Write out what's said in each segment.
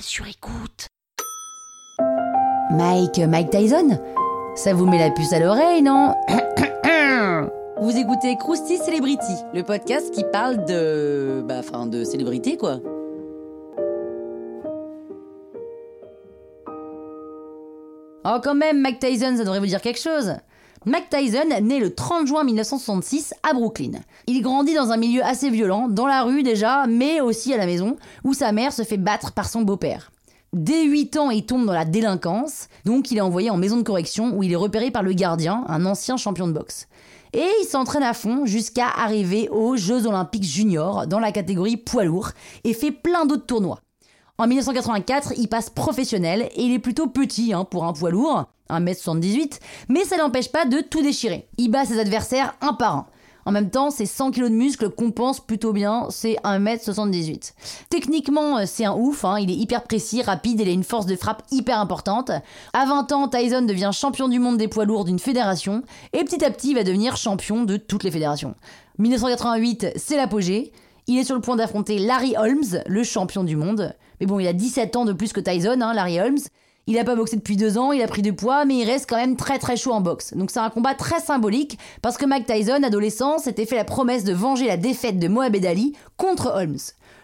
sur écoute. Mike, Mike Tyson? Ça vous met la puce à l'oreille, non Vous écoutez Krusty Celebrity, le podcast qui parle de. Bah, enfin, de célébrité, quoi. Oh, quand même, Mike Tyson, ça devrait vous dire quelque chose. Mike Tyson naît le 30 juin 1966 à Brooklyn. Il grandit dans un milieu assez violent, dans la rue déjà, mais aussi à la maison, où sa mère se fait battre par son beau-père. Dès 8 ans, il tombe dans la délinquance, donc il est envoyé en maison de correction où il est repéré par le gardien, un ancien champion de boxe. Et il s'entraîne à fond jusqu'à arriver aux Jeux Olympiques Juniors dans la catégorie poids lourd et fait plein d'autres tournois. En 1984, il passe professionnel et il est plutôt petit hein, pour un poids lourd, 1m78, mais ça n'empêche pas de tout déchirer. Il bat ses adversaires un par un. En même temps, ses 100 kg de muscles compensent plutôt bien ses 1m78. Techniquement, euh, c'est un ouf, hein, il est hyper précis, rapide, il a une force de frappe hyper importante. À 20 ans, Tyson devient champion du monde des poids lourds d'une fédération, et petit à petit, il va devenir champion de toutes les fédérations. 1988, c'est l'apogée. Il est sur le point d'affronter Larry Holmes, le champion du monde. Mais bon, il a 17 ans de plus que Tyson, hein, Larry Holmes. Il n'a pas boxé depuis deux ans, il a pris du poids, mais il reste quand même très très chaud en boxe. Donc c'est un combat très symbolique parce que Mike Tyson, adolescent, s'était fait la promesse de venger la défaite de Mohamed Ali contre Holmes.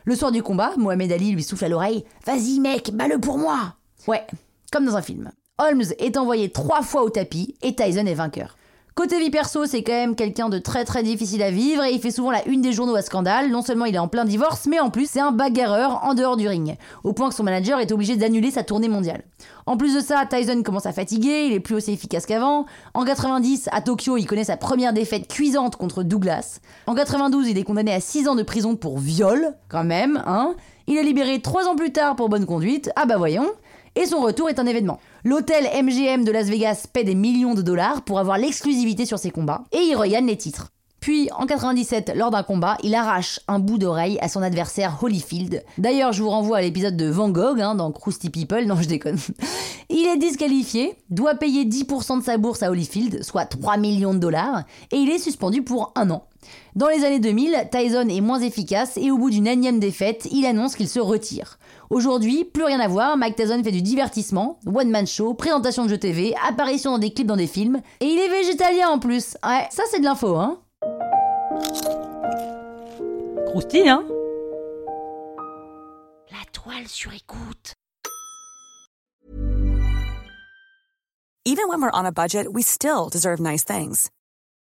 Le soir du combat, Mohamed Ali lui souffle à l'oreille Vas-y mec, bats-le pour moi Ouais, comme dans un film. Holmes est envoyé trois fois au tapis et Tyson est vainqueur. Côté vie perso, c'est quand même quelqu'un de très très difficile à vivre et il fait souvent la une des journaux à scandale. Non seulement il est en plein divorce, mais en plus c'est un bagarreur en dehors du ring, au point que son manager est obligé d'annuler sa tournée mondiale. En plus de ça, Tyson commence à fatiguer, il est plus aussi efficace qu'avant. En 90, à Tokyo, il connaît sa première défaite cuisante contre Douglas. En 92, il est condamné à 6 ans de prison pour viol, quand même, hein. Il est libéré 3 ans plus tard pour bonne conduite, ah bah voyons et son retour est un événement. L'hôtel MGM de Las Vegas paie des millions de dollars pour avoir l'exclusivité sur ses combats, et il regagne les titres. Puis, en 97, lors d'un combat, il arrache un bout d'oreille à son adversaire Holyfield. D'ailleurs, je vous renvoie à l'épisode de Van Gogh, hein, dans Krusty People, non je déconne. Il est disqualifié, doit payer 10% de sa bourse à Holyfield, soit 3 millions de dollars, et il est suspendu pour un an. Dans les années 2000, Tyson est moins efficace et au bout d'une énième défaite, il annonce qu'il se retire. Aujourd'hui, plus rien à voir, Mike Tyson fait du divertissement, one-man show, présentation de jeux TV, apparition dans des clips dans des films, et il est végétalien en plus. Ouais, ça c'est de l'info, hein Croustille, hein La toile sur écoute. Even when we're on a budget, we still deserve nice things.